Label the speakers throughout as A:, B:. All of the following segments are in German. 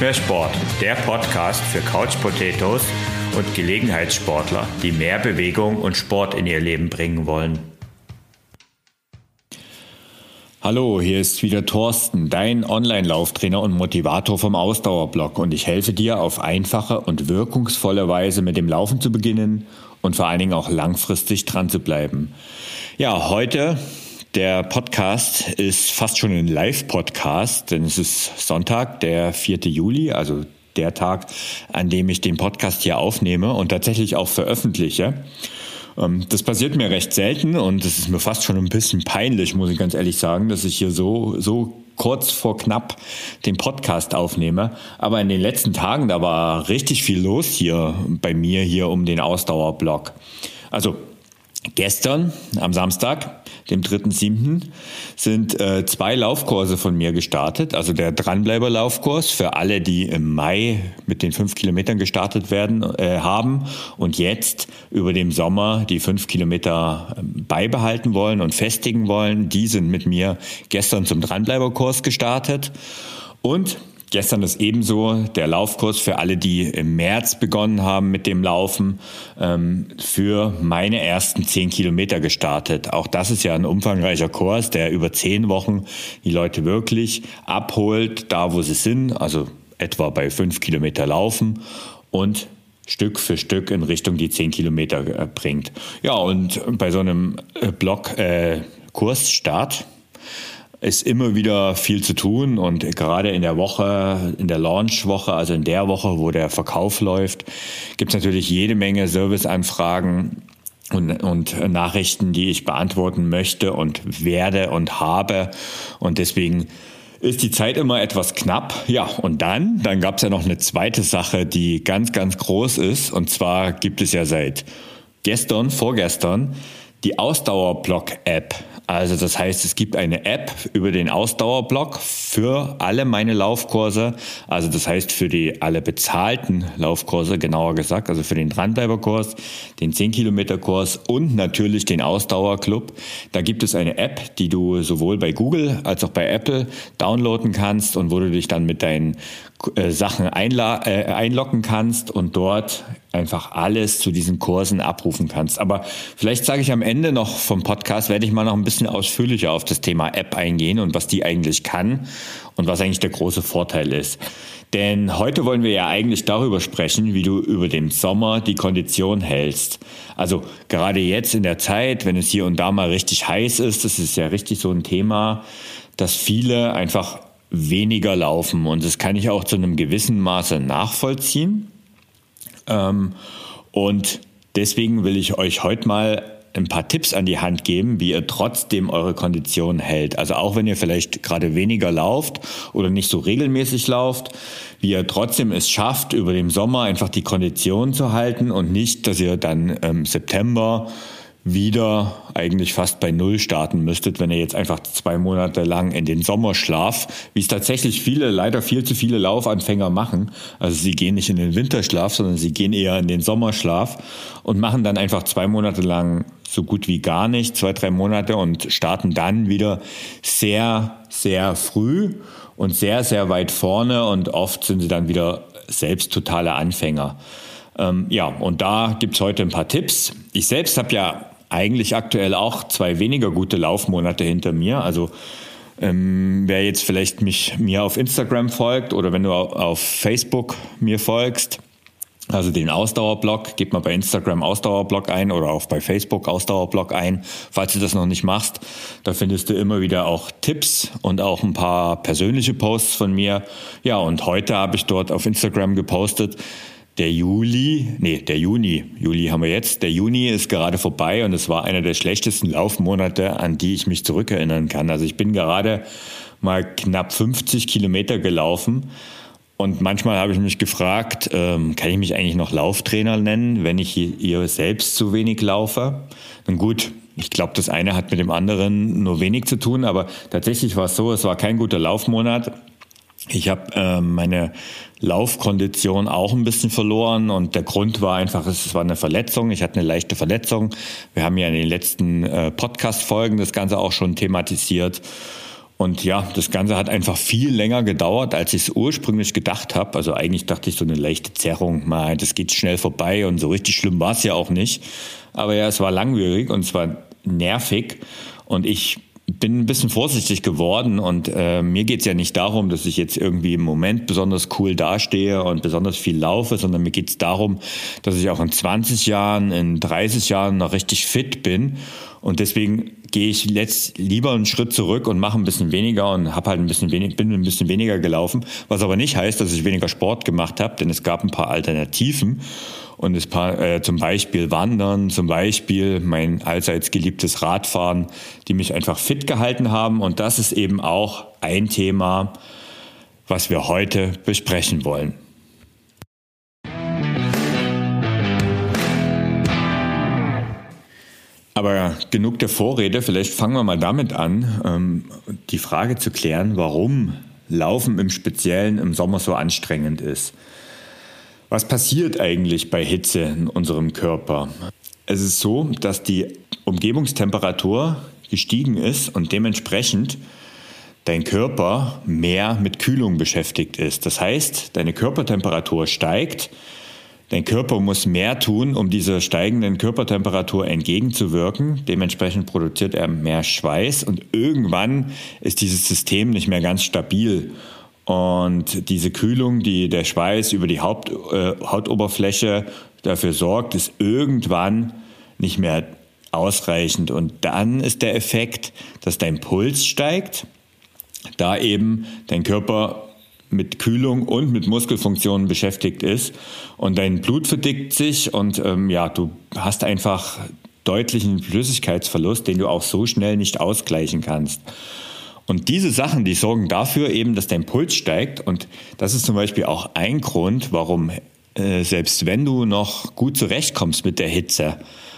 A: Mehr Sport, der Podcast für Couch Potatoes und Gelegenheitssportler, die mehr Bewegung und Sport in ihr Leben bringen wollen. Hallo, hier ist wieder Thorsten, dein Online-Lauftrainer und Motivator vom Ausdauerblog und ich helfe dir auf einfache und wirkungsvolle Weise mit dem Laufen zu beginnen und vor allen Dingen auch langfristig dran zu bleiben. Ja, heute der Podcast ist fast schon ein Live-Podcast, denn es ist Sonntag, der 4. Juli, also der Tag, an dem ich den Podcast hier aufnehme und tatsächlich auch veröffentliche. Ähm, das passiert mir recht selten und es ist mir fast schon ein bisschen peinlich, muss ich ganz ehrlich sagen, dass ich hier so, so kurz vor knapp den Podcast aufnehme. Aber in den letzten Tagen, da war richtig viel los hier bei mir hier um den Ausdauerblock. Also Gestern, am Samstag, dem 3.7., sind äh, zwei Laufkurse von mir gestartet. Also der Dranbleiber-Laufkurs für alle, die im Mai mit den fünf Kilometern gestartet werden, äh, haben und jetzt über dem Sommer die fünf Kilometer ähm, beibehalten wollen und festigen wollen. Die sind mit mir gestern zum Dranbleiber-Kurs gestartet. Und Gestern ist ebenso der Laufkurs für alle, die im März begonnen haben mit dem Laufen, ähm, für meine ersten zehn Kilometer gestartet. Auch das ist ja ein umfangreicher Kurs, der über zehn Wochen die Leute wirklich abholt, da wo sie sind, also etwa bei fünf Kilometer laufen und Stück für Stück in Richtung die zehn Kilometer äh, bringt. Ja, und bei so einem äh, Block äh, Kursstart ist immer wieder viel zu tun und gerade in der Woche, in der Launchwoche, also in der Woche, wo der Verkauf läuft, gibt es natürlich jede Menge Serviceanfragen und, und Nachrichten, die ich beantworten möchte und werde und habe. Und deswegen ist die Zeit immer etwas knapp. Ja, und dann, dann gab es ja noch eine zweite Sache, die ganz, ganz groß ist. Und zwar gibt es ja seit gestern, vorgestern, die Ausdauerblock-App. Also das heißt, es gibt eine App über den Ausdauerblock für alle meine Laufkurse. Also das heißt für die alle bezahlten Laufkurse, genauer gesagt, also für den Dranbleiberkurs, den 10 Kilometer Kurs und natürlich den Ausdauerclub. Da gibt es eine App, die du sowohl bei Google als auch bei Apple downloaden kannst und wo du dich dann mit deinen äh, Sachen äh, einloggen kannst und dort einfach alles zu diesen Kursen abrufen kannst. Aber vielleicht sage ich am Ende noch vom Podcast, werde ich mal noch ein bisschen ausführlicher auf das Thema App eingehen und was die eigentlich kann und was eigentlich der große Vorteil ist. Denn heute wollen wir ja eigentlich darüber sprechen, wie du über den Sommer die Kondition hältst. Also gerade jetzt in der Zeit, wenn es hier und da mal richtig heiß ist, das ist ja richtig so ein Thema, dass viele einfach weniger laufen. Und das kann ich auch zu einem gewissen Maße nachvollziehen. Ähm, und deswegen will ich euch heute mal ein paar Tipps an die Hand geben, wie ihr trotzdem eure Kondition hält. Also auch wenn ihr vielleicht gerade weniger lauft oder nicht so regelmäßig lauft, wie ihr trotzdem es schafft, über den Sommer einfach die Kondition zu halten und nicht, dass ihr dann im September wieder eigentlich fast bei Null starten müsstet, wenn ihr jetzt einfach zwei Monate lang in den Sommerschlaf, wie es tatsächlich viele, leider viel zu viele Laufanfänger machen. Also sie gehen nicht in den Winterschlaf, sondern sie gehen eher in den Sommerschlaf und machen dann einfach zwei Monate lang so gut wie gar nicht, zwei, drei Monate und starten dann wieder sehr, sehr früh und sehr, sehr weit vorne und oft sind sie dann wieder selbst totale Anfänger. Ähm, ja, und da gibt's heute ein paar Tipps. Ich selbst habe ja eigentlich aktuell auch zwei weniger gute Laufmonate hinter mir. Also ähm, wer jetzt vielleicht mich mir auf Instagram folgt oder wenn du auf Facebook mir folgst, also den Ausdauerblog, gib mal bei Instagram Ausdauerblog ein oder auch bei Facebook Ausdauerblog ein, falls du das noch nicht machst. Da findest du immer wieder auch Tipps und auch ein paar persönliche Posts von mir. Ja, und heute habe ich dort auf Instagram gepostet, der Juli, nee, der Juni, Juli haben wir jetzt, der Juni ist gerade vorbei und es war einer der schlechtesten Laufmonate, an die ich mich zurückerinnern kann. Also ich bin gerade mal knapp 50 Kilometer gelaufen und manchmal habe ich mich gefragt, ähm, kann ich mich eigentlich noch Lauftrainer nennen, wenn ich hier selbst zu wenig laufe? Nun gut, ich glaube, das eine hat mit dem anderen nur wenig zu tun, aber tatsächlich war es so, es war kein guter Laufmonat. Ich habe äh, meine Laufkondition auch ein bisschen verloren und der Grund war einfach, es war eine Verletzung. Ich hatte eine leichte Verletzung. Wir haben ja in den letzten äh, Podcast-Folgen das Ganze auch schon thematisiert. Und ja, das Ganze hat einfach viel länger gedauert, als ich es ursprünglich gedacht habe. Also eigentlich dachte ich so eine leichte Zerrung, mal, das geht schnell vorbei und so richtig schlimm war es ja auch nicht. Aber ja, es war langwierig und es war nervig. Und ich bin ein bisschen vorsichtig geworden und äh, mir geht's ja nicht darum, dass ich jetzt irgendwie im Moment besonders cool dastehe und besonders viel laufe, sondern mir geht's darum, dass ich auch in 20 Jahren, in 30 Jahren noch richtig fit bin. Und deswegen gehe ich letzt lieber einen Schritt zurück und mache ein bisschen weniger und habe halt ein bisschen wenig, bin ein bisschen weniger gelaufen, was aber nicht heißt, dass ich weniger Sport gemacht habe, denn es gab ein paar Alternativen und paar, äh, zum Beispiel Wandern, zum Beispiel mein allseits geliebtes Radfahren, die mich einfach fit gehalten haben und das ist eben auch ein Thema, was wir heute besprechen wollen. Aber genug der Vorrede, vielleicht fangen wir mal damit an, ähm, die Frage zu klären, warum Laufen im Speziellen im Sommer so anstrengend ist. Was passiert eigentlich bei Hitze in unserem Körper? Es ist so, dass die Umgebungstemperatur gestiegen ist und dementsprechend dein Körper mehr mit Kühlung beschäftigt ist. Das heißt, deine Körpertemperatur steigt, Dein Körper muss mehr tun, um dieser steigenden Körpertemperatur entgegenzuwirken. Dementsprechend produziert er mehr Schweiß und irgendwann ist dieses System nicht mehr ganz stabil. Und diese Kühlung, die der Schweiß über die Haupt, äh, Hautoberfläche dafür sorgt, ist irgendwann nicht mehr ausreichend. Und dann ist der Effekt, dass dein Puls steigt, da eben dein Körper mit Kühlung und mit Muskelfunktionen beschäftigt ist und dein Blut verdickt sich und ähm, ja, du hast einfach deutlichen Flüssigkeitsverlust, den du auch so schnell nicht ausgleichen kannst. Und diese Sachen, die sorgen dafür eben, dass dein Puls steigt und das ist zum Beispiel auch ein Grund, warum äh, selbst wenn du noch gut zurechtkommst mit der Hitze,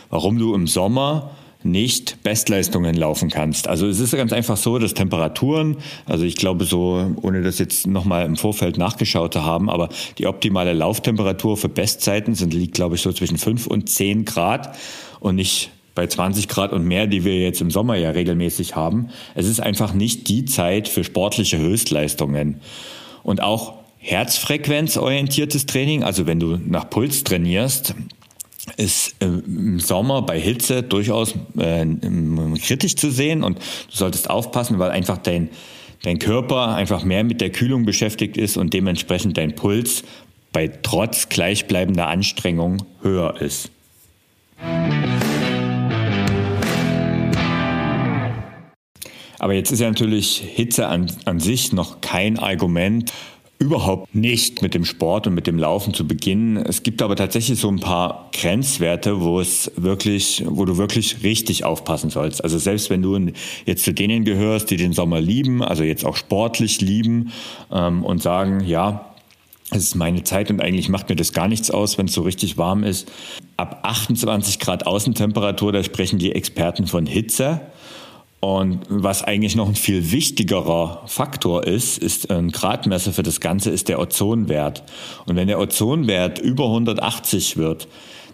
A: warum du im Sommer nicht Bestleistungen laufen kannst. Also es ist ganz einfach so, dass Temperaturen, also ich glaube so, ohne das jetzt nochmal im Vorfeld nachgeschaut zu haben, aber die optimale Lauftemperatur für Bestzeiten sind, liegt glaube ich so zwischen 5 und 10 Grad und nicht bei 20 Grad und mehr, die wir jetzt im Sommer ja regelmäßig haben. Es ist einfach nicht die Zeit für sportliche Höchstleistungen. Und auch herzfrequenzorientiertes Training, also wenn du nach Puls trainierst, ist im Sommer bei Hitze durchaus äh, kritisch zu sehen und du solltest aufpassen, weil einfach dein, dein Körper einfach mehr mit der Kühlung beschäftigt ist und dementsprechend dein Puls bei trotz gleichbleibender Anstrengung höher ist. Aber jetzt ist ja natürlich Hitze an, an sich noch kein Argument überhaupt nicht mit dem Sport und mit dem Laufen zu beginnen. Es gibt aber tatsächlich so ein paar Grenzwerte, wo es wirklich, wo du wirklich richtig aufpassen sollst. Also selbst wenn du jetzt zu denen gehörst, die den Sommer lieben, also jetzt auch sportlich lieben ähm, und sagen, ja, es ist meine Zeit und eigentlich macht mir das gar nichts aus, wenn es so richtig warm ist. Ab 28 Grad Außentemperatur, da sprechen die Experten von Hitze. Und was eigentlich noch ein viel wichtigerer Faktor ist, ist ein Gradmesser für das Ganze, ist der Ozonwert. Und wenn der Ozonwert über 180 wird,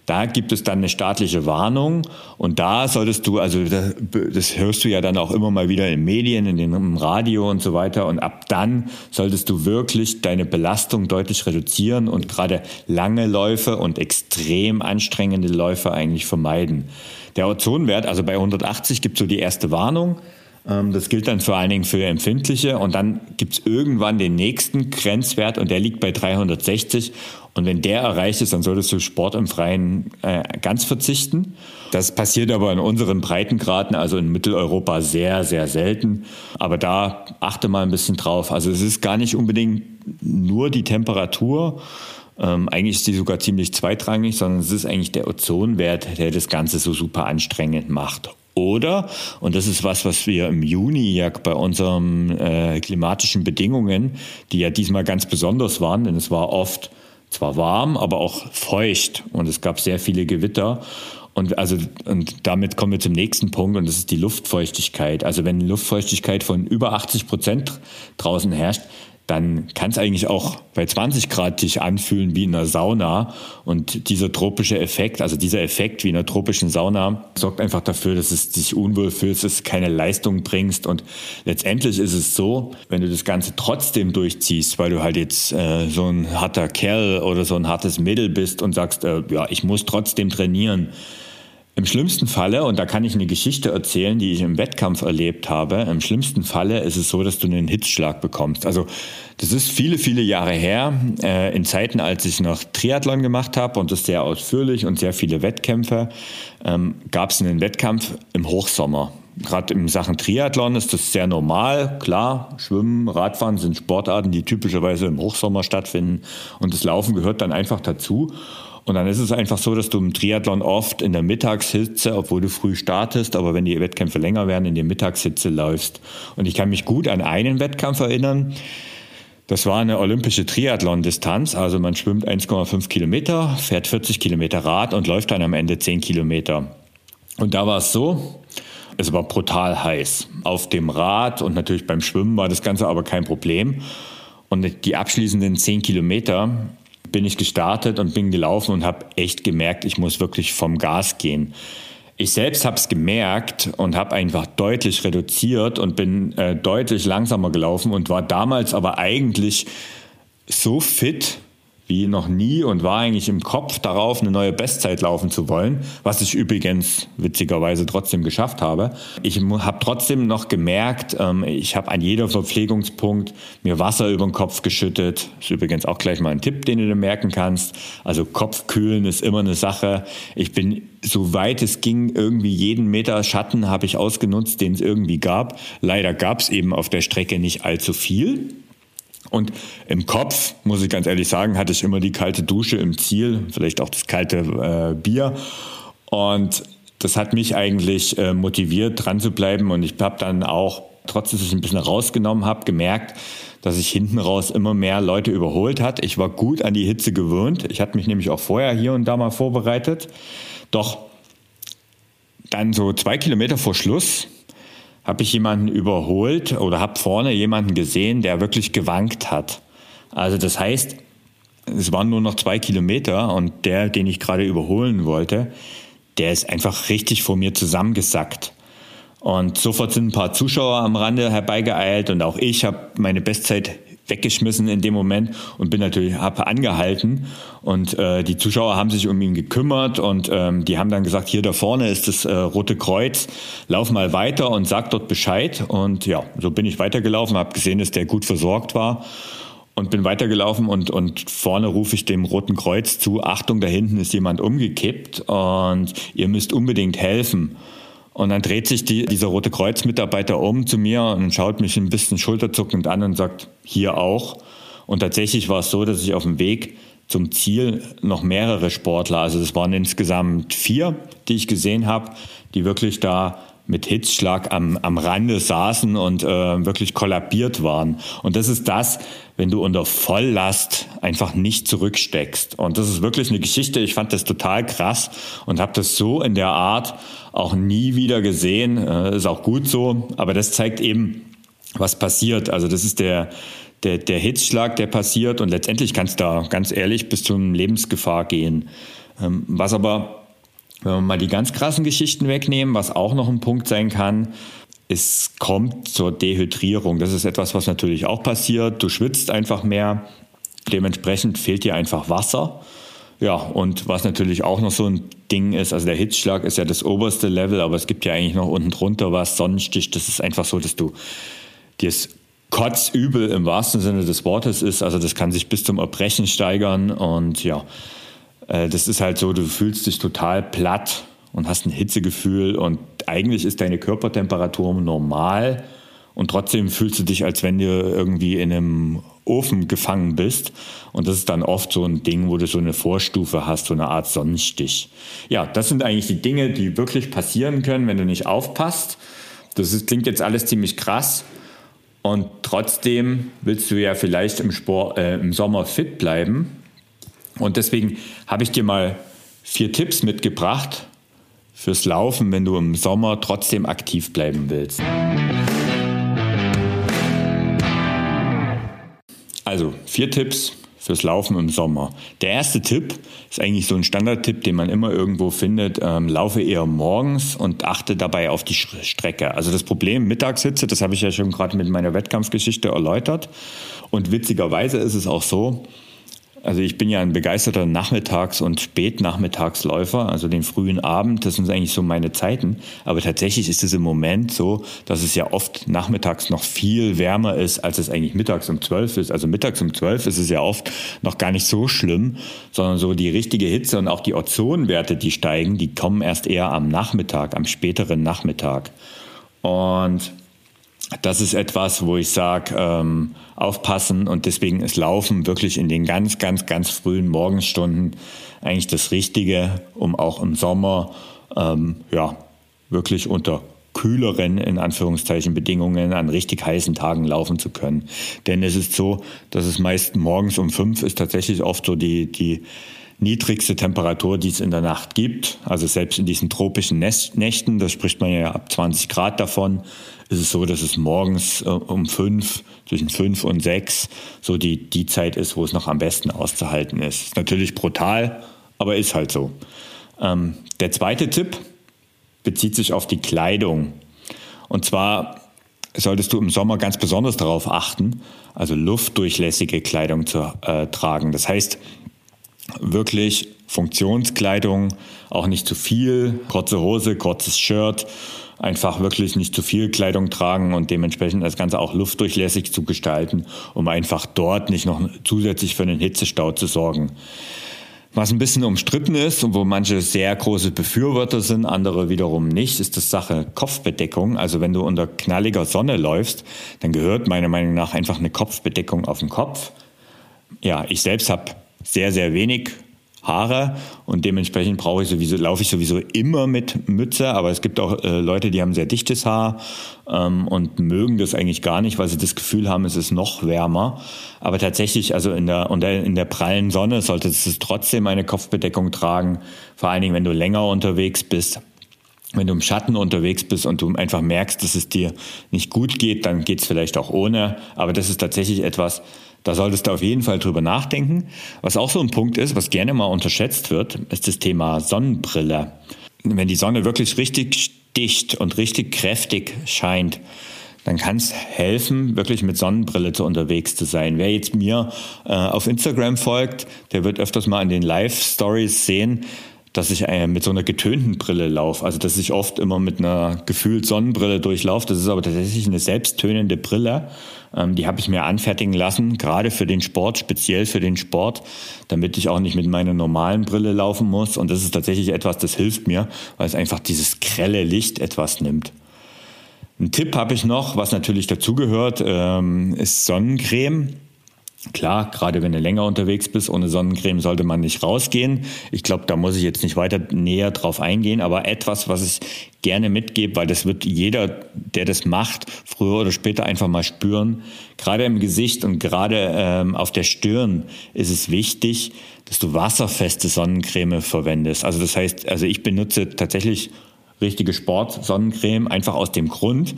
A: da gibt es dann eine staatliche Warnung und da solltest du, also das, das hörst du ja dann auch immer mal wieder in Medien, in den, im Radio und so weiter und ab dann solltest du wirklich deine Belastung deutlich reduzieren und gerade lange Läufe und extrem anstrengende Läufe eigentlich vermeiden. Der Ozonwert, also bei 180 gibt so die erste Warnung. Ähm, das gilt dann vor allen Dingen für Empfindliche und dann gibt es irgendwann den nächsten Grenzwert und der liegt bei 360 und wenn der erreicht ist, dann solltest du Sport im Freien äh, ganz verzichten. Das passiert aber in unseren Breitengraden, also in Mitteleuropa, sehr, sehr selten. Aber da achte mal ein bisschen drauf. Also es ist gar nicht unbedingt nur die Temperatur, ähm, eigentlich ist die sogar ziemlich zweitrangig, sondern es ist eigentlich der Ozonwert, der das Ganze so super anstrengend macht. Oder, und das ist was, was wir im Juni ja bei unseren äh, klimatischen Bedingungen, die ja diesmal ganz besonders waren, denn es war oft zwar warm, aber auch feucht und es gab sehr viele Gewitter. Und also und damit kommen wir zum nächsten Punkt und das ist die Luftfeuchtigkeit. Also wenn Luftfeuchtigkeit von über 80 Prozent draußen herrscht, dann kann es eigentlich auch bei 20 Grad dich anfühlen wie in einer Sauna. Und dieser tropische Effekt, also dieser Effekt wie in einer tropischen Sauna, sorgt einfach dafür, dass es dich unwohl fühlst, dass du keine Leistung bringst. Und letztendlich ist es so, wenn du das Ganze trotzdem durchziehst, weil du halt jetzt äh, so ein harter Kerl oder so ein hartes Mädel bist und sagst, äh, ja, ich muss trotzdem trainieren, im schlimmsten Falle, und da kann ich eine Geschichte erzählen, die ich im Wettkampf erlebt habe, im schlimmsten Falle ist es so, dass du einen Hitzschlag bekommst. Also das ist viele, viele Jahre her, äh, in Zeiten, als ich noch Triathlon gemacht habe und das sehr ausführlich und sehr viele Wettkämpfe, ähm, gab es einen Wettkampf im Hochsommer. Gerade in Sachen Triathlon ist das sehr normal. Klar, Schwimmen, Radfahren sind Sportarten, die typischerweise im Hochsommer stattfinden und das Laufen gehört dann einfach dazu. Und dann ist es einfach so, dass du im Triathlon oft in der Mittagshitze, obwohl du früh startest, aber wenn die Wettkämpfe länger werden, in der Mittagshitze läufst. Und ich kann mich gut an einen Wettkampf erinnern. Das war eine olympische Triathlon-Distanz. Also man schwimmt 1,5 Kilometer, fährt 40 Kilometer Rad und läuft dann am Ende 10 Kilometer. Und da war es so, es war brutal heiß. Auf dem Rad und natürlich beim Schwimmen war das Ganze aber kein Problem. Und die abschließenden 10 Kilometer bin ich gestartet und bin gelaufen und habe echt gemerkt, ich muss wirklich vom Gas gehen. Ich selbst habe es gemerkt und habe einfach deutlich reduziert und bin äh, deutlich langsamer gelaufen und war damals aber eigentlich so fit, wie noch nie und war eigentlich im Kopf darauf, eine neue Bestzeit laufen zu wollen, was ich übrigens witzigerweise trotzdem geschafft habe. Ich habe trotzdem noch gemerkt, ähm, ich habe an jeder Verpflegungspunkt mir Wasser über den Kopf geschüttet. Ist übrigens auch gleich mal ein Tipp, den du dir merken kannst. Also Kopfkühlen ist immer eine Sache. Ich bin soweit es ging, irgendwie jeden Meter Schatten habe ich ausgenutzt, den es irgendwie gab. Leider gab es eben auf der Strecke nicht allzu viel. Und im Kopf, muss ich ganz ehrlich sagen, hatte ich immer die kalte Dusche im Ziel, vielleicht auch das kalte äh, Bier. Und das hat mich eigentlich äh, motiviert, dran zu bleiben. Und ich habe dann auch, trotz dass ich ein bisschen rausgenommen habe, gemerkt, dass ich hinten raus immer mehr Leute überholt hat. Ich war gut an die Hitze gewöhnt. Ich hatte mich nämlich auch vorher hier und da mal vorbereitet. Doch dann so zwei Kilometer vor Schluss habe ich jemanden überholt oder habe vorne jemanden gesehen, der wirklich gewankt hat. Also das heißt, es waren nur noch zwei Kilometer und der, den ich gerade überholen wollte, der ist einfach richtig vor mir zusammengesackt. Und sofort sind ein paar Zuschauer am Rande herbeigeeilt und auch ich habe meine Bestzeit weggeschmissen in dem Moment und bin natürlich habe angehalten. Und äh, die Zuschauer haben sich um ihn gekümmert und ähm, die haben dann gesagt, hier da vorne ist das äh, Rote Kreuz, lauf mal weiter und sag dort Bescheid. Und ja, so bin ich weitergelaufen, habe gesehen, dass der gut versorgt war und bin weitergelaufen und, und vorne rufe ich dem Roten Kreuz zu, Achtung, da hinten ist jemand umgekippt und ihr müsst unbedingt helfen. Und dann dreht sich die, dieser Rote Kreuz-Mitarbeiter um zu mir und schaut mich ein bisschen schulterzuckend an und sagt, hier auch. Und tatsächlich war es so, dass ich auf dem Weg zum Ziel noch mehrere Sportler, also es waren insgesamt vier, die ich gesehen habe, die wirklich da mit Hitzschlag am, am Rande saßen und äh, wirklich kollabiert waren. Und das ist das, wenn du unter Volllast einfach nicht zurücksteckst. Und das ist wirklich eine Geschichte. Ich fand das total krass und habe das so in der Art auch nie wieder gesehen. Äh, ist auch gut so. Aber das zeigt eben, was passiert. Also das ist der, der, der Hitzschlag, der passiert. Und letztendlich kann es da ganz ehrlich bis zum Lebensgefahr gehen. Ähm, was aber wenn wir mal die ganz krassen Geschichten wegnehmen, was auch noch ein Punkt sein kann, es kommt zur Dehydrierung. Das ist etwas, was natürlich auch passiert. Du schwitzt einfach mehr. Dementsprechend fehlt dir einfach Wasser. Ja, und was natürlich auch noch so ein Ding ist, also der Hitzschlag ist ja das oberste Level, aber es gibt ja eigentlich noch unten drunter was, Sonnenstich, das ist einfach so, dass du dir das Kotzübel im wahrsten Sinne des Wortes ist, also das kann sich bis zum Erbrechen steigern und ja, äh, das ist halt so, du fühlst dich total platt und hast ein Hitzegefühl und eigentlich ist deine Körpertemperatur normal und trotzdem fühlst du dich, als wenn du irgendwie in einem Ofen gefangen bist. Und das ist dann oft so ein Ding, wo du so eine Vorstufe hast, so eine Art Sonnenstich. Ja, das sind eigentlich die Dinge, die wirklich passieren können, wenn du nicht aufpasst. Das ist, klingt jetzt alles ziemlich krass. Und trotzdem willst du ja vielleicht im, Sport, äh, im Sommer fit bleiben. Und deswegen habe ich dir mal vier Tipps mitgebracht fürs Laufen, wenn du im Sommer trotzdem aktiv bleiben willst. Also vier Tipps fürs Laufen im Sommer. Der erste Tipp ist eigentlich so ein Standardtipp, den man immer irgendwo findet. Ähm, laufe eher morgens und achte dabei auf die Strecke. Also das Problem Mittagshitze, das habe ich ja schon gerade mit meiner Wettkampfgeschichte erläutert. Und witzigerweise ist es auch so, also ich bin ja ein begeisterter Nachmittags- und Spätnachmittagsläufer, also den frühen Abend, das sind eigentlich so meine Zeiten. Aber tatsächlich ist es im Moment so, dass es ja oft nachmittags noch viel wärmer ist, als es eigentlich mittags um zwölf ist. Also mittags um zwölf ist es ja oft noch gar nicht so schlimm, sondern so die richtige Hitze und auch die Ozonwerte, die steigen, die kommen erst eher am Nachmittag, am späteren Nachmittag. Und das ist etwas, wo ich sage, ähm, aufpassen und deswegen ist Laufen wirklich in den ganz, ganz, ganz frühen Morgenstunden eigentlich das Richtige, um auch im Sommer ähm, ja, wirklich unter kühleren, in Anführungszeichen, Bedingungen an richtig heißen Tagen laufen zu können. Denn es ist so, dass es meist morgens um fünf ist tatsächlich oft so die, die niedrigste Temperatur, die es in der Nacht gibt. Also selbst in diesen tropischen Nächten, da spricht man ja ab 20 Grad davon, ist es so, dass es morgens äh, um fünf, zwischen fünf und sechs, so die, die Zeit ist, wo es noch am besten auszuhalten ist. Ist natürlich brutal, aber ist halt so. Ähm, der zweite Tipp bezieht sich auf die Kleidung. Und zwar solltest du im Sommer ganz besonders darauf achten, also luftdurchlässige Kleidung zu äh, tragen. Das heißt, wirklich Funktionskleidung, auch nicht zu viel, kurze Hose, kurzes Shirt, einfach wirklich nicht zu viel Kleidung tragen und dementsprechend das Ganze auch luftdurchlässig zu gestalten, um einfach dort nicht noch zusätzlich für einen Hitzestau zu sorgen. Was ein bisschen umstritten ist und wo manche sehr große Befürworter sind, andere wiederum nicht, ist das Sache Kopfbedeckung. Also wenn du unter knalliger Sonne läufst, dann gehört meiner Meinung nach einfach eine Kopfbedeckung auf den Kopf. Ja, ich selbst habe sehr, sehr wenig Haare und dementsprechend brauche ich sowieso, laufe ich sowieso immer mit Mütze, aber es gibt auch äh, Leute, die haben sehr dichtes Haar ähm, und mögen das eigentlich gar nicht, weil sie das Gefühl haben, es ist noch wärmer. Aber tatsächlich, also in der, in der prallen Sonne solltest du trotzdem eine Kopfbedeckung tragen, vor allen Dingen, wenn du länger unterwegs bist. Wenn du im Schatten unterwegs bist und du einfach merkst, dass es dir nicht gut geht, dann geht es vielleicht auch ohne. Aber das ist tatsächlich etwas, da solltest du auf jeden Fall drüber nachdenken. Was auch so ein Punkt ist, was gerne mal unterschätzt wird, ist das Thema Sonnenbrille. Wenn die Sonne wirklich richtig dicht und richtig kräftig scheint, dann kann es helfen, wirklich mit Sonnenbrille zu unterwegs zu sein. Wer jetzt mir äh, auf Instagram folgt, der wird öfters mal in den Live-Stories sehen, dass ich äh, mit so einer getönten Brille laufe. Also dass ich oft immer mit einer gefühlt Sonnenbrille durchlaufe. Das ist aber tatsächlich eine selbsttönende Brille. Ähm, die habe ich mir anfertigen lassen, gerade für den Sport, speziell für den Sport, damit ich auch nicht mit meiner normalen Brille laufen muss. Und das ist tatsächlich etwas, das hilft mir, weil es einfach dieses grelle Licht etwas nimmt. Ein Tipp habe ich noch, was natürlich dazugehört, ähm, ist Sonnencreme. Klar, gerade wenn du länger unterwegs bist, ohne Sonnencreme sollte man nicht rausgehen. Ich glaube, da muss ich jetzt nicht weiter näher drauf eingehen, aber etwas, was ich gerne mitgebe, weil das wird jeder, der das macht, früher oder später einfach mal spüren. Gerade im Gesicht und gerade ähm, auf der Stirn ist es wichtig, dass du wasserfeste Sonnencreme verwendest. Also das heißt, also ich benutze tatsächlich richtige Sport-Sonnencreme einfach aus dem Grund,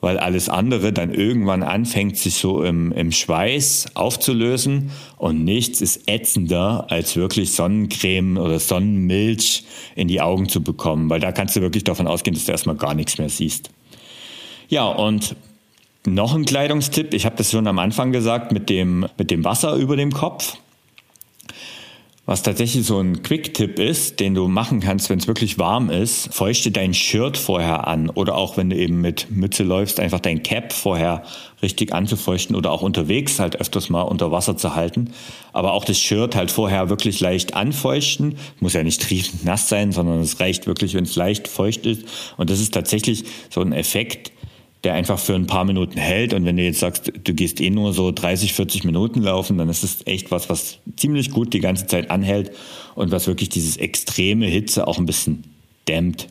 A: weil alles andere dann irgendwann anfängt, sich so im, im Schweiß aufzulösen und nichts ist ätzender, als wirklich Sonnencreme oder Sonnenmilch in die Augen zu bekommen, weil da kannst du wirklich davon ausgehen, dass du erstmal gar nichts mehr siehst. Ja, und noch ein Kleidungstipp, ich habe das schon am Anfang gesagt, mit dem, mit dem Wasser über dem Kopf. Was tatsächlich so ein Quick-Tipp ist, den du machen kannst, wenn es wirklich warm ist, feuchte dein Shirt vorher an oder auch wenn du eben mit Mütze läufst, einfach dein Cap vorher richtig anzufeuchten oder auch unterwegs halt öfters mal unter Wasser zu halten. Aber auch das Shirt halt vorher wirklich leicht anfeuchten. Muss ja nicht triefend nass sein, sondern es reicht wirklich, wenn es leicht feucht ist. Und das ist tatsächlich so ein Effekt, der einfach für ein paar Minuten hält. Und wenn du jetzt sagst, du gehst eh nur so 30, 40 Minuten laufen, dann ist es echt was, was ziemlich gut die ganze Zeit anhält und was wirklich dieses extreme Hitze auch ein bisschen dämmt.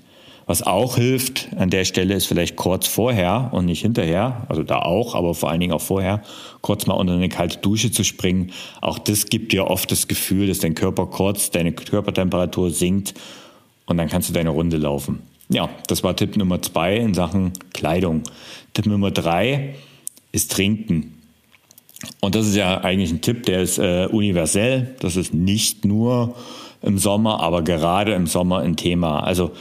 A: Was auch hilft an der Stelle ist vielleicht kurz vorher und nicht hinterher, also da auch, aber vor allen Dingen auch vorher, kurz mal unter eine kalte Dusche zu springen. Auch das gibt dir oft das Gefühl, dass dein Körper kurz, deine Körpertemperatur sinkt und dann kannst du deine Runde laufen. Ja, das war Tipp Nummer zwei in Sachen Kleidung. Tipp Nummer drei ist Trinken. Und das ist ja eigentlich ein Tipp, der ist äh, universell. Das ist nicht nur im Sommer, aber gerade im Sommer ein Thema. Also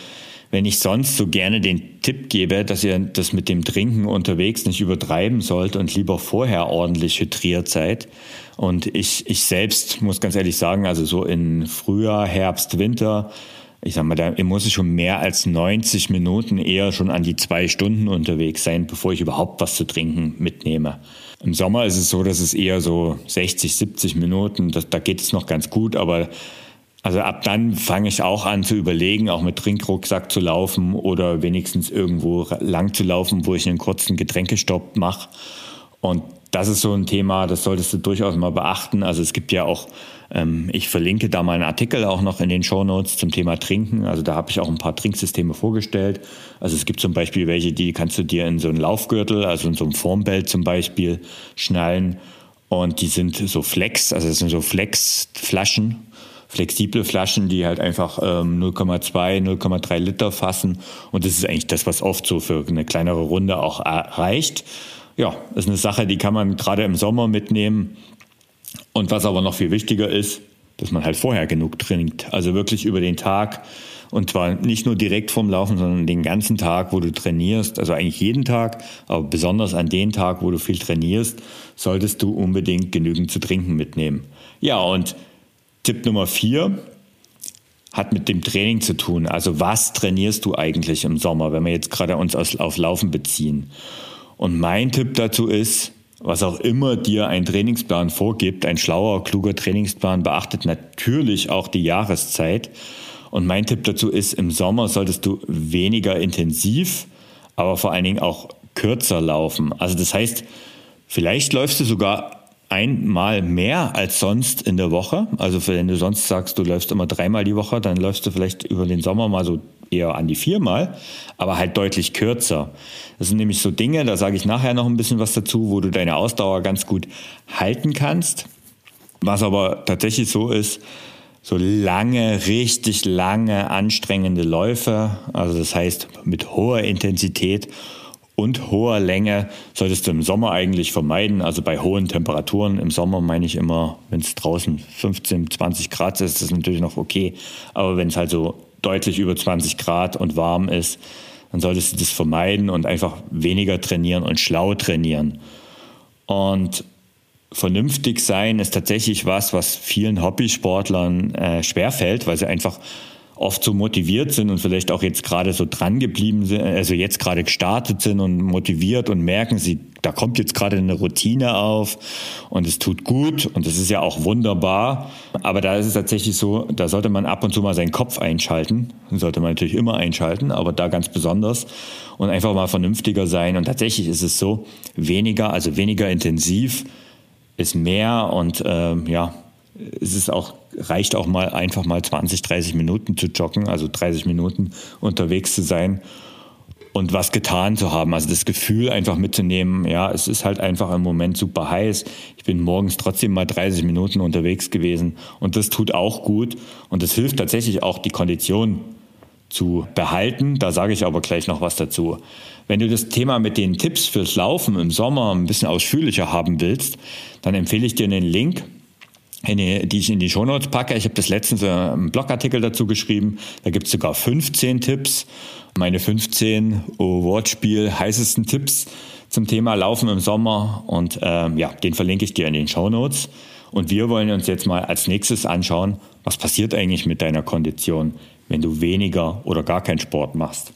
A: wenn ich sonst so gerne den Tipp gebe, dass ihr das mit dem Trinken unterwegs nicht übertreiben sollt und lieber vorher ordentlich hydriert seid. Und ich, ich selbst muss ganz ehrlich sagen, also so in Frühjahr, Herbst, Winter, ich sag mal, da muss ich schon mehr als 90 Minuten eher schon an die zwei Stunden unterwegs sein, bevor ich überhaupt was zu trinken mitnehme. Im Sommer ist es so, dass es eher so 60, 70 Minuten, das, da geht es noch ganz gut, aber also ab dann fange ich auch an zu überlegen, auch mit Trinkrucksack zu laufen oder wenigstens irgendwo lang zu laufen, wo ich einen kurzen Getränkestopp mache. Und das ist so ein Thema, das solltest du durchaus mal beachten. Also es gibt ja auch, ich verlinke da mal einen Artikel auch noch in den Show Notes zum Thema Trinken. Also da habe ich auch ein paar Trinksysteme vorgestellt. Also es gibt zum Beispiel welche, die kannst du dir in so einen Laufgürtel, also in so einem Formbelt zum Beispiel, schnallen. Und die sind so Flex, also das sind so Flex-Flaschen flexible Flaschen, die halt einfach ähm, 0,2, 0,3 Liter fassen. Und das ist eigentlich das, was oft so für eine kleinere Runde auch reicht. Ja, das ist eine Sache, die kann man gerade im Sommer mitnehmen. Und was aber noch viel wichtiger ist, dass man halt vorher genug trinkt. Also wirklich über den Tag. Und zwar nicht nur direkt vorm Laufen, sondern den ganzen Tag, wo du trainierst. Also eigentlich jeden Tag, aber besonders an den Tag, wo du viel trainierst, solltest du unbedingt genügend zu trinken mitnehmen. Ja, und Tipp Nummer vier hat mit dem Training zu tun. Also was trainierst du eigentlich im Sommer, wenn wir jetzt gerade uns auf Laufen beziehen? Und mein Tipp dazu ist, was auch immer dir ein Trainingsplan vorgibt, ein schlauer, kluger Trainingsplan beachtet natürlich auch die Jahreszeit. Und mein Tipp dazu ist, im Sommer solltest du weniger intensiv, aber vor allen Dingen auch kürzer laufen. Also das heißt, vielleicht läufst du sogar einmal mehr als sonst in der Woche. Also wenn du sonst sagst, du läufst immer dreimal die Woche, dann läufst du vielleicht über den Sommer mal so eher an die viermal, aber halt deutlich kürzer. Das sind nämlich so Dinge, da sage ich nachher noch ein bisschen was dazu, wo du deine Ausdauer ganz gut halten kannst. Was aber tatsächlich so ist, so lange, richtig lange anstrengende Läufe, also das heißt mit hoher Intensität und hoher Länge solltest du im Sommer eigentlich vermeiden. Also bei hohen Temperaturen im Sommer meine ich immer, wenn es draußen 15, 20 Grad ist, ist das natürlich noch okay. Aber wenn es halt so deutlich über 20 Grad und warm ist, dann solltest du das vermeiden und einfach weniger trainieren und schlau trainieren. Und vernünftig sein ist tatsächlich was, was vielen Hobbysportlern äh, schwerfällt, weil sie einfach oft so motiviert sind und vielleicht auch jetzt gerade so dran geblieben sind, also jetzt gerade gestartet sind und motiviert und merken, sie, da kommt jetzt gerade eine Routine auf und es tut gut und das ist ja auch wunderbar. Aber da ist es tatsächlich so, da sollte man ab und zu mal seinen Kopf einschalten. sollte man natürlich immer einschalten, aber da ganz besonders und einfach mal vernünftiger sein. Und tatsächlich ist es so, weniger, also weniger intensiv ist mehr und äh, ja, es ist auch, reicht auch mal einfach mal 20, 30 Minuten zu joggen, also 30 Minuten unterwegs zu sein und was getan zu haben. Also das Gefühl einfach mitzunehmen, ja, es ist halt einfach im Moment super heiß. Ich bin morgens trotzdem mal 30 Minuten unterwegs gewesen und das tut auch gut und das hilft tatsächlich auch die Kondition zu behalten. Da sage ich aber gleich noch was dazu. Wenn du das Thema mit den Tipps fürs Laufen im Sommer ein bisschen ausführlicher haben willst, dann empfehle ich dir einen Link die, die ich in die Shownotes packe. Ich habe das letztens einen Blogartikel dazu geschrieben. Da gibt es sogar 15 Tipps. Meine 15 oh, Wortspiel heißesten Tipps zum Thema Laufen im Sommer. Und ähm, ja, den verlinke ich dir in den Shownotes. Und wir wollen uns jetzt mal als nächstes anschauen, was passiert eigentlich mit deiner Kondition, wenn du weniger oder gar keinen Sport machst.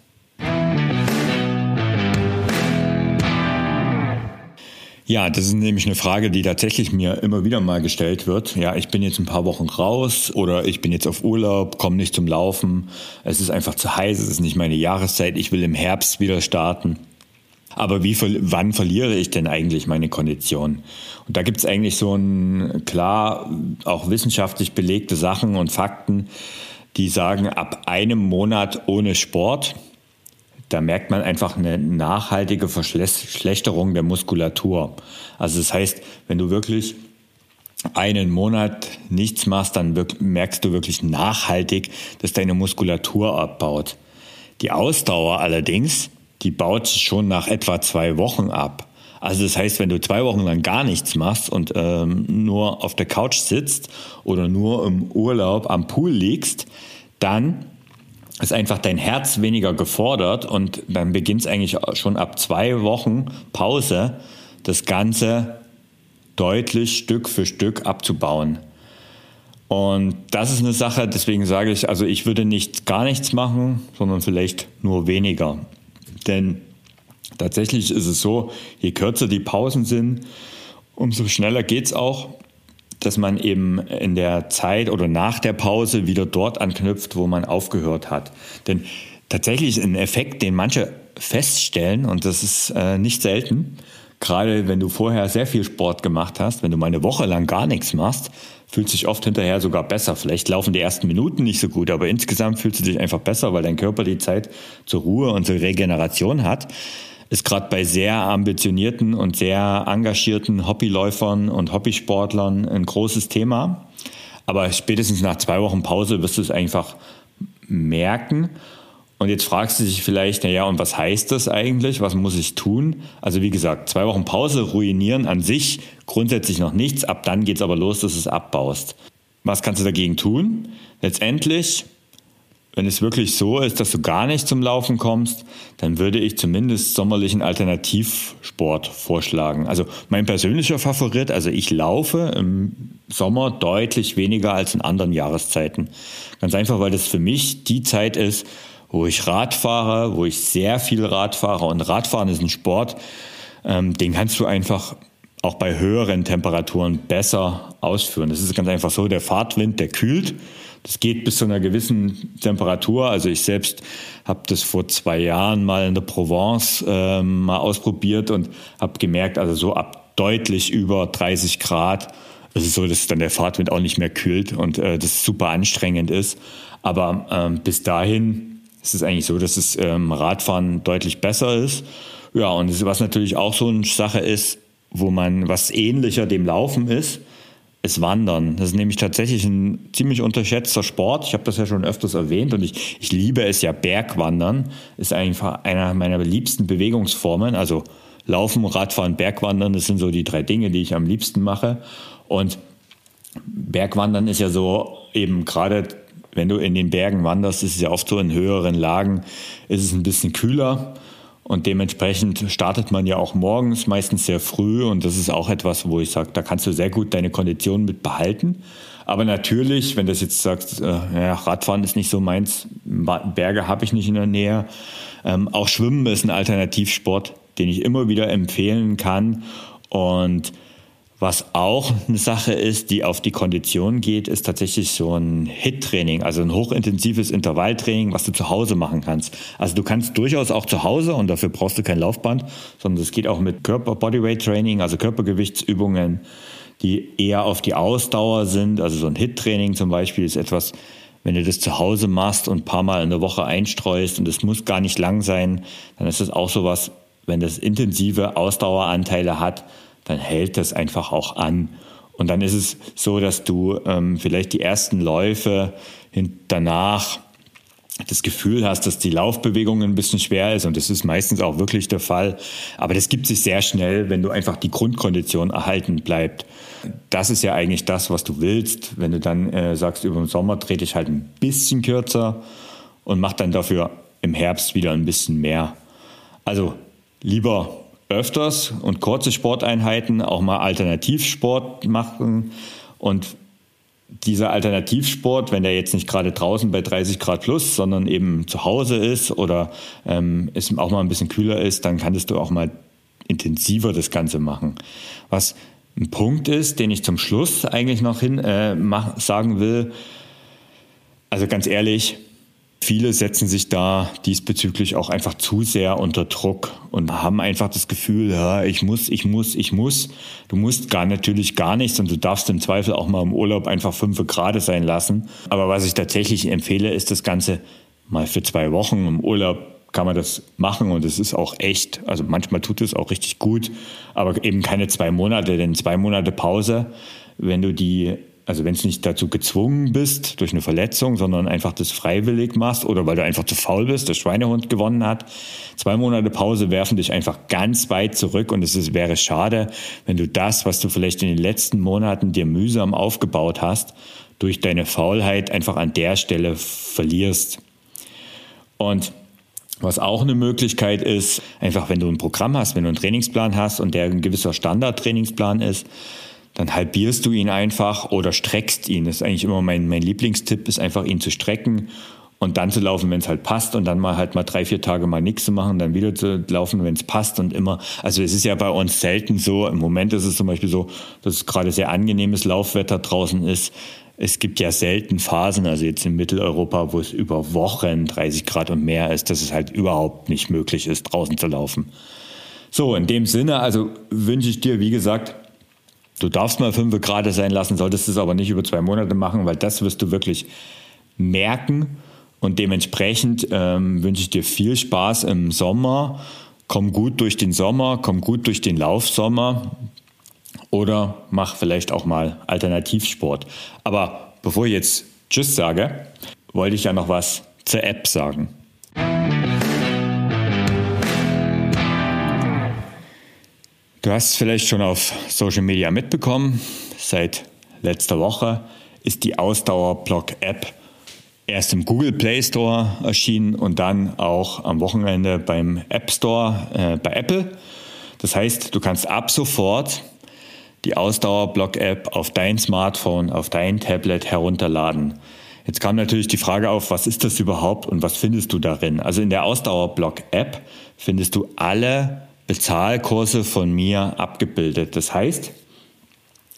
A: Ja, das ist nämlich eine Frage, die tatsächlich mir immer wieder mal gestellt wird. Ja, ich bin jetzt ein paar Wochen raus oder ich bin jetzt auf Urlaub, komme nicht zum Laufen. Es ist einfach zu heiß, es ist nicht meine Jahreszeit. Ich will im Herbst wieder starten. Aber wie, wann verliere ich denn eigentlich meine Kondition? Und da gibt es eigentlich so ein klar auch wissenschaftlich belegte Sachen und Fakten, die sagen, ab einem Monat ohne Sport da merkt man einfach eine nachhaltige Verschlechterung der Muskulatur. Also das heißt, wenn du wirklich einen Monat nichts machst, dann merkst du wirklich nachhaltig, dass deine Muskulatur abbaut. Die Ausdauer allerdings, die baut schon nach etwa zwei Wochen ab. Also das heißt, wenn du zwei Wochen lang gar nichts machst und ähm, nur auf der Couch sitzt oder nur im Urlaub am Pool liegst, dann ist einfach dein Herz weniger gefordert und dann beginnt es eigentlich schon ab zwei Wochen Pause das Ganze deutlich Stück für Stück abzubauen. Und das ist eine Sache, deswegen sage ich, also ich würde nicht gar nichts machen, sondern vielleicht nur weniger. Denn tatsächlich ist es so, je kürzer die Pausen sind, umso schneller geht es auch, dass man eben in der Zeit oder nach der Pause wieder dort anknüpft, wo man aufgehört hat. Denn tatsächlich ist ein Effekt, den manche feststellen, und das ist äh, nicht selten, gerade wenn du vorher sehr viel Sport gemacht hast, wenn du mal eine Woche lang gar nichts machst, fühlt sich oft hinterher sogar besser. Vielleicht laufen die ersten Minuten nicht so gut, aber insgesamt fühlst du dich einfach besser, weil dein Körper die Zeit zur Ruhe und zur Regeneration hat. Ist gerade bei sehr ambitionierten und sehr engagierten Hobbyläufern und Hobbysportlern ein großes Thema. Aber spätestens nach zwei Wochen Pause wirst du es einfach merken. Und jetzt fragst du dich vielleicht, naja, und was heißt das eigentlich? Was muss ich tun? Also wie gesagt, zwei Wochen Pause ruinieren an sich grundsätzlich noch nichts. Ab dann geht es aber los, dass du es abbaust. Was kannst du dagegen tun? Letztendlich, wenn es wirklich so ist, dass du gar nicht zum Laufen kommst, dann würde ich zumindest sommerlichen Alternativsport vorschlagen. Also mein persönlicher Favorit, also ich laufe im Sommer deutlich weniger als in anderen Jahreszeiten. Ganz einfach, weil das für mich die Zeit ist, wo ich Rad fahre, wo ich sehr viel Rad fahre. Und Radfahren ist ein Sport, ähm, den kannst du einfach auch bei höheren Temperaturen besser ausführen. Das ist ganz einfach so, der Fahrtwind, der kühlt. Das geht bis zu einer gewissen Temperatur. Also ich selbst habe das vor zwei Jahren mal in der Provence äh, mal ausprobiert und habe gemerkt, also so ab deutlich über 30 Grad es ist so, dass dann der Fahrtwind auch nicht mehr kühlt und äh, das super anstrengend ist. Aber ähm, bis dahin es ist eigentlich so, dass das ähm, Radfahren deutlich besser ist. Ja, und was natürlich auch so eine Sache ist, wo man was ähnlicher dem Laufen ist, ist Wandern. Das ist nämlich tatsächlich ein ziemlich unterschätzter Sport. Ich habe das ja schon öfters erwähnt und ich, ich liebe es ja. Bergwandern ist einfach einer meiner liebsten Bewegungsformen. Also Laufen, Radfahren, Bergwandern, das sind so die drei Dinge, die ich am liebsten mache. Und Bergwandern ist ja so eben gerade wenn du in den Bergen wanderst, ist es ja oft so, in höheren Lagen ist es ein bisschen kühler. Und dementsprechend startet man ja auch morgens, meistens sehr früh. Und das ist auch etwas, wo ich sage, da kannst du sehr gut deine Kondition mit behalten. Aber natürlich, wenn du jetzt sagst, äh, ja, Radfahren ist nicht so meins, Berge habe ich nicht in der Nähe. Ähm, auch Schwimmen ist ein Alternativsport, den ich immer wieder empfehlen kann. Und was auch eine Sache ist, die auf die Kondition geht, ist tatsächlich so ein HIT-Training, also ein hochintensives Intervalltraining, was du zu Hause machen kannst. Also du kannst durchaus auch zu Hause und dafür brauchst du kein Laufband, sondern es geht auch mit Körper Bodyweight Training, also Körpergewichtsübungen, die eher auf die Ausdauer sind. Also so ein HIT-Training zum Beispiel ist etwas, wenn du das zu Hause machst und ein paar Mal in der Woche einstreust und es muss gar nicht lang sein, dann ist das auch sowas, wenn das intensive Ausdaueranteile hat, dann hält das einfach auch an. Und dann ist es so, dass du ähm, vielleicht die ersten Läufe danach das Gefühl hast, dass die Laufbewegung ein bisschen schwer ist und das ist meistens auch wirklich der Fall. Aber das gibt sich sehr schnell, wenn du einfach die Grundkondition erhalten bleibt. Das ist ja eigentlich das, was du willst. Wenn du dann äh, sagst, über den Sommer trete ich halt ein bisschen kürzer und mach dann dafür im Herbst wieder ein bisschen mehr. Also lieber öfters und kurze Sporteinheiten auch mal Alternativsport machen. Und dieser Alternativsport, wenn der jetzt nicht gerade draußen bei 30 Grad plus, sondern eben zu Hause ist oder ähm, es auch mal ein bisschen kühler ist, dann kannst du auch mal intensiver das Ganze machen. Was ein Punkt ist, den ich zum Schluss eigentlich noch hin äh, sagen will, also ganz ehrlich, Viele setzen sich da diesbezüglich auch einfach zu sehr unter Druck und haben einfach das Gefühl, ja, ich muss, ich muss, ich muss. Du musst gar natürlich gar nichts und du darfst im Zweifel auch mal im Urlaub einfach fünf Grad sein lassen. Aber was ich tatsächlich empfehle, ist das Ganze mal für zwei Wochen im Urlaub kann man das machen und es ist auch echt, also manchmal tut es auch richtig gut, aber eben keine zwei Monate, denn zwei Monate Pause, wenn du die also wenn es nicht dazu gezwungen bist durch eine Verletzung, sondern einfach das freiwillig machst oder weil du einfach zu faul bist, der Schweinehund gewonnen hat, zwei Monate Pause werfen dich einfach ganz weit zurück und es ist, wäre schade, wenn du das, was du vielleicht in den letzten Monaten dir mühsam aufgebaut hast, durch deine Faulheit einfach an der Stelle verlierst. Und was auch eine Möglichkeit ist, einfach wenn du ein Programm hast, wenn du einen Trainingsplan hast und der ein gewisser Standardtrainingsplan ist, dann halbierst du ihn einfach oder streckst ihn. Das ist eigentlich immer mein, mein Lieblingstipp, ist einfach ihn zu strecken und dann zu laufen, wenn es halt passt und dann mal halt mal drei, vier Tage mal nichts zu machen, dann wieder zu laufen, wenn es passt und immer. Also es ist ja bei uns selten so. Im Moment ist es zum Beispiel so, dass es gerade sehr angenehmes Laufwetter draußen ist. Es gibt ja selten Phasen, also jetzt in Mitteleuropa, wo es über Wochen 30 Grad und mehr ist, dass es halt überhaupt nicht möglich ist, draußen zu laufen. So, in dem Sinne, also wünsche ich dir, wie gesagt, Du darfst mal fünf Grad sein lassen, solltest es aber nicht über zwei Monate machen, weil das wirst du wirklich merken. Und dementsprechend ähm, wünsche ich dir viel Spaß im Sommer. Komm gut durch den Sommer, komm gut durch den Laufsommer oder mach vielleicht auch mal Alternativsport. Aber bevor ich jetzt Tschüss sage, wollte ich ja noch was zur App sagen. Du hast vielleicht schon auf Social Media mitbekommen, seit letzter Woche ist die Ausdauerblock-App erst im Google Play Store erschienen und dann auch am Wochenende beim App Store äh, bei Apple. Das heißt, du kannst ab sofort die Ausdauerblock-App auf dein Smartphone, auf dein Tablet herunterladen. Jetzt kam natürlich die Frage auf, was ist das überhaupt und was findest du darin? Also in der Ausdauerblock-App findest du alle Bezahlkurse von mir abgebildet. Das heißt,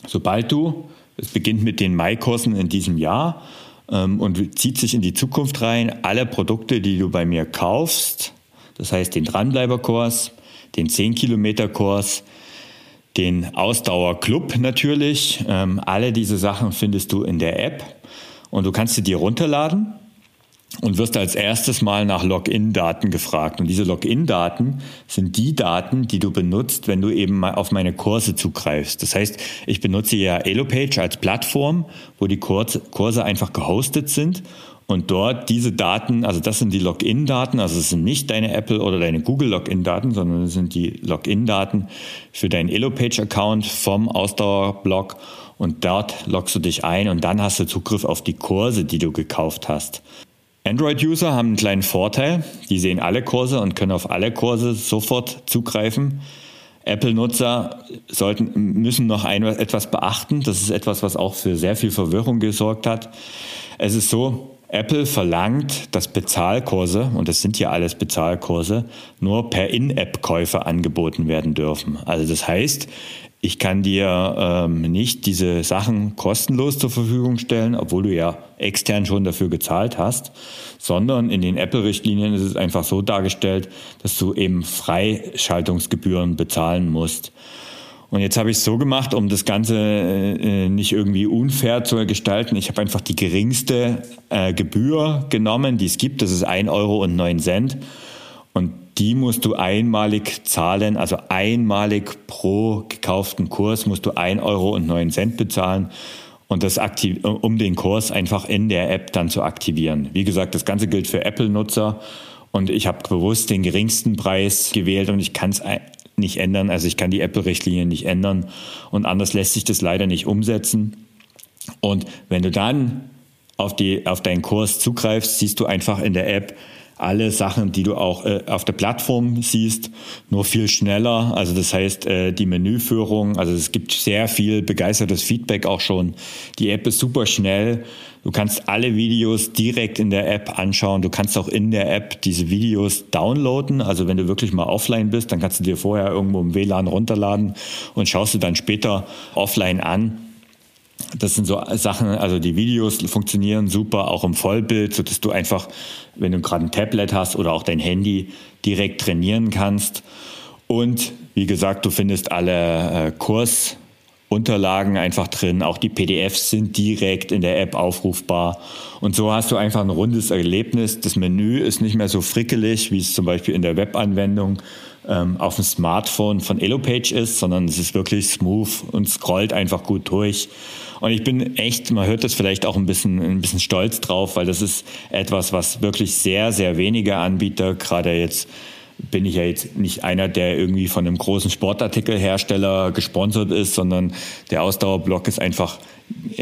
A: sobald du, es beginnt mit den Mai-Kursen in diesem Jahr ähm, und zieht sich in die Zukunft rein, alle Produkte, die du bei mir kaufst, das heißt den Dranbleiberkurs, den 10-Kilometer-Kurs, den Ausdauerclub natürlich, ähm, alle diese Sachen findest du in der App und du kannst sie dir runterladen und wirst als erstes mal nach Login-Daten gefragt. Und diese Login-Daten sind die Daten, die du benutzt, wenn du eben mal auf meine Kurse zugreifst. Das heißt, ich benutze ja Elopage als Plattform, wo die Kurse einfach gehostet sind und dort diese Daten, also das sind die Login-Daten, also es sind nicht deine Apple oder deine Google Login-Daten, sondern es sind die Login-Daten für deinen Elopage-Account vom Ausdauerblog und dort loggst du dich ein und dann hast du Zugriff auf die Kurse, die du gekauft hast. Android-User haben einen kleinen Vorteil. Die sehen alle Kurse und können auf alle Kurse sofort zugreifen. Apple-Nutzer sollten, müssen noch ein, etwas beachten. Das ist etwas, was auch für sehr viel Verwirrung gesorgt hat. Es ist so, Apple verlangt, dass Bezahlkurse, und das sind ja alles Bezahlkurse, nur per In-App-Käufe angeboten werden dürfen. Also das heißt, ich kann dir ähm, nicht diese Sachen kostenlos zur Verfügung stellen, obwohl du ja extern schon dafür gezahlt hast, sondern in den Apple-Richtlinien ist es einfach so dargestellt, dass du eben Freischaltungsgebühren bezahlen musst. Und jetzt habe ich es so gemacht, um das Ganze äh, nicht irgendwie unfair zu gestalten. Ich habe einfach die geringste äh, Gebühr genommen, die es gibt. Das ist 1,09 Euro. Und die musst du einmalig zahlen, also einmalig pro gekauften Kurs musst du 1,09 Euro bezahlen und das aktiv, um den Kurs einfach in der App dann zu aktivieren. Wie gesagt, das Ganze gilt für Apple-Nutzer und ich habe bewusst den geringsten Preis gewählt und ich kann es nicht ändern. Also ich kann die Apple-Richtlinie nicht ändern und anders lässt sich das leider nicht umsetzen. Und wenn du dann auf, die, auf deinen Kurs zugreifst, siehst du einfach in der App, alle Sachen, die du auch äh, auf der Plattform siehst, nur viel schneller. Also das heißt, äh, die Menüführung, also es gibt sehr viel begeistertes Feedback auch schon. Die App ist super schnell. Du kannst alle Videos direkt in der App anschauen. Du kannst auch in der App diese Videos downloaden. Also wenn du wirklich mal offline bist, dann kannst du dir vorher irgendwo im WLAN runterladen und schaust du dann später offline an. Das sind so Sachen, also die Videos funktionieren super, auch im Vollbild, sodass du einfach, wenn du gerade ein Tablet hast oder auch dein Handy, direkt trainieren kannst. Und wie gesagt, du findest alle äh, Kursunterlagen einfach drin. Auch die PDFs sind direkt in der App aufrufbar. Und so hast du einfach ein rundes Erlebnis. Das Menü ist nicht mehr so frickelig, wie es zum Beispiel in der Webanwendung ähm, auf dem Smartphone von Elopage ist, sondern es ist wirklich smooth und scrollt einfach gut durch. Und ich bin echt, man hört das vielleicht auch ein bisschen, ein bisschen stolz drauf, weil das ist etwas, was wirklich sehr, sehr wenige Anbieter, gerade jetzt bin ich ja jetzt nicht einer, der irgendwie von einem großen Sportartikelhersteller gesponsert ist, sondern der Ausdauerblock ist einfach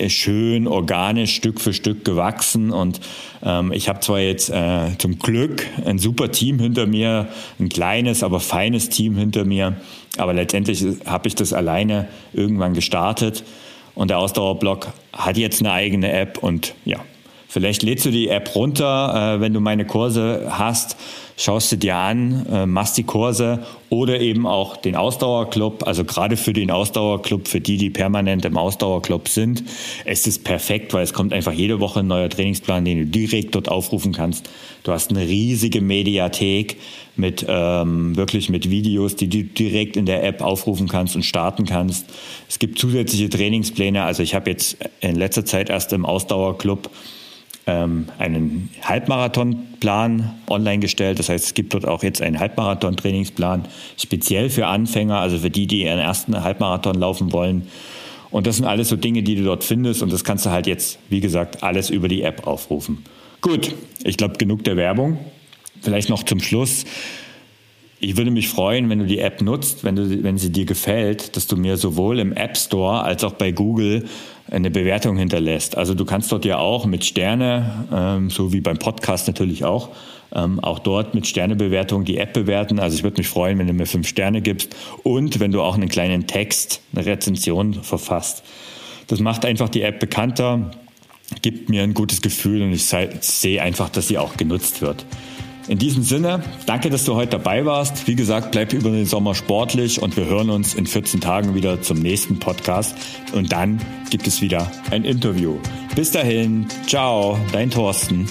A: schön organisch Stück für Stück gewachsen. Und ähm, ich habe zwar jetzt äh, zum Glück ein super Team hinter mir, ein kleines, aber feines Team hinter mir, aber letztendlich habe ich das alleine irgendwann gestartet und der Ausdauerblock hat jetzt eine eigene App und ja, vielleicht lädst du die App runter, äh, wenn du meine Kurse hast schaust du dir an, äh, machst die Kurse oder eben auch den Ausdauerclub. Also gerade für den Ausdauerclub, für die, die permanent im Ausdauerclub sind, ist es perfekt, weil es kommt einfach jede Woche ein neuer Trainingsplan, den du direkt dort aufrufen kannst. Du hast eine riesige Mediathek mit ähm, wirklich mit Videos, die du direkt in der App aufrufen kannst und starten kannst. Es gibt zusätzliche Trainingspläne. Also ich habe jetzt in letzter Zeit erst im Ausdauerclub ähm, einen Halbmarathonplan online gestellt. Das heißt, es gibt dort auch jetzt einen Halbmarathon-Trainingsplan speziell für Anfänger, also für die, die ihren ersten Halbmarathon laufen wollen. Und das sind alles so Dinge, die du dort findest und das kannst du halt jetzt, wie gesagt, alles über die App aufrufen. Gut, ich glaube, genug der Werbung. Vielleicht noch zum Schluss. Ich würde mich freuen, wenn du die App nutzt, wenn, du, wenn sie dir gefällt, dass du mir sowohl im App Store als auch bei Google eine Bewertung hinterlässt. Also du kannst dort ja auch mit Sterne, ähm, so wie beim Podcast natürlich auch, ähm, auch dort mit Sternebewertung die App bewerten. Also ich würde mich freuen, wenn du mir fünf Sterne gibst und wenn du auch einen kleinen Text, eine Rezension verfasst. Das macht einfach die App bekannter, gibt mir ein gutes Gefühl und ich sehe einfach, dass sie auch genutzt wird. In diesem Sinne, danke, dass du heute dabei warst. Wie gesagt, bleib über den Sommer sportlich und wir hören uns in 14 Tagen wieder zum nächsten Podcast. Und dann gibt es wieder ein Interview. Bis dahin, ciao, dein Thorsten.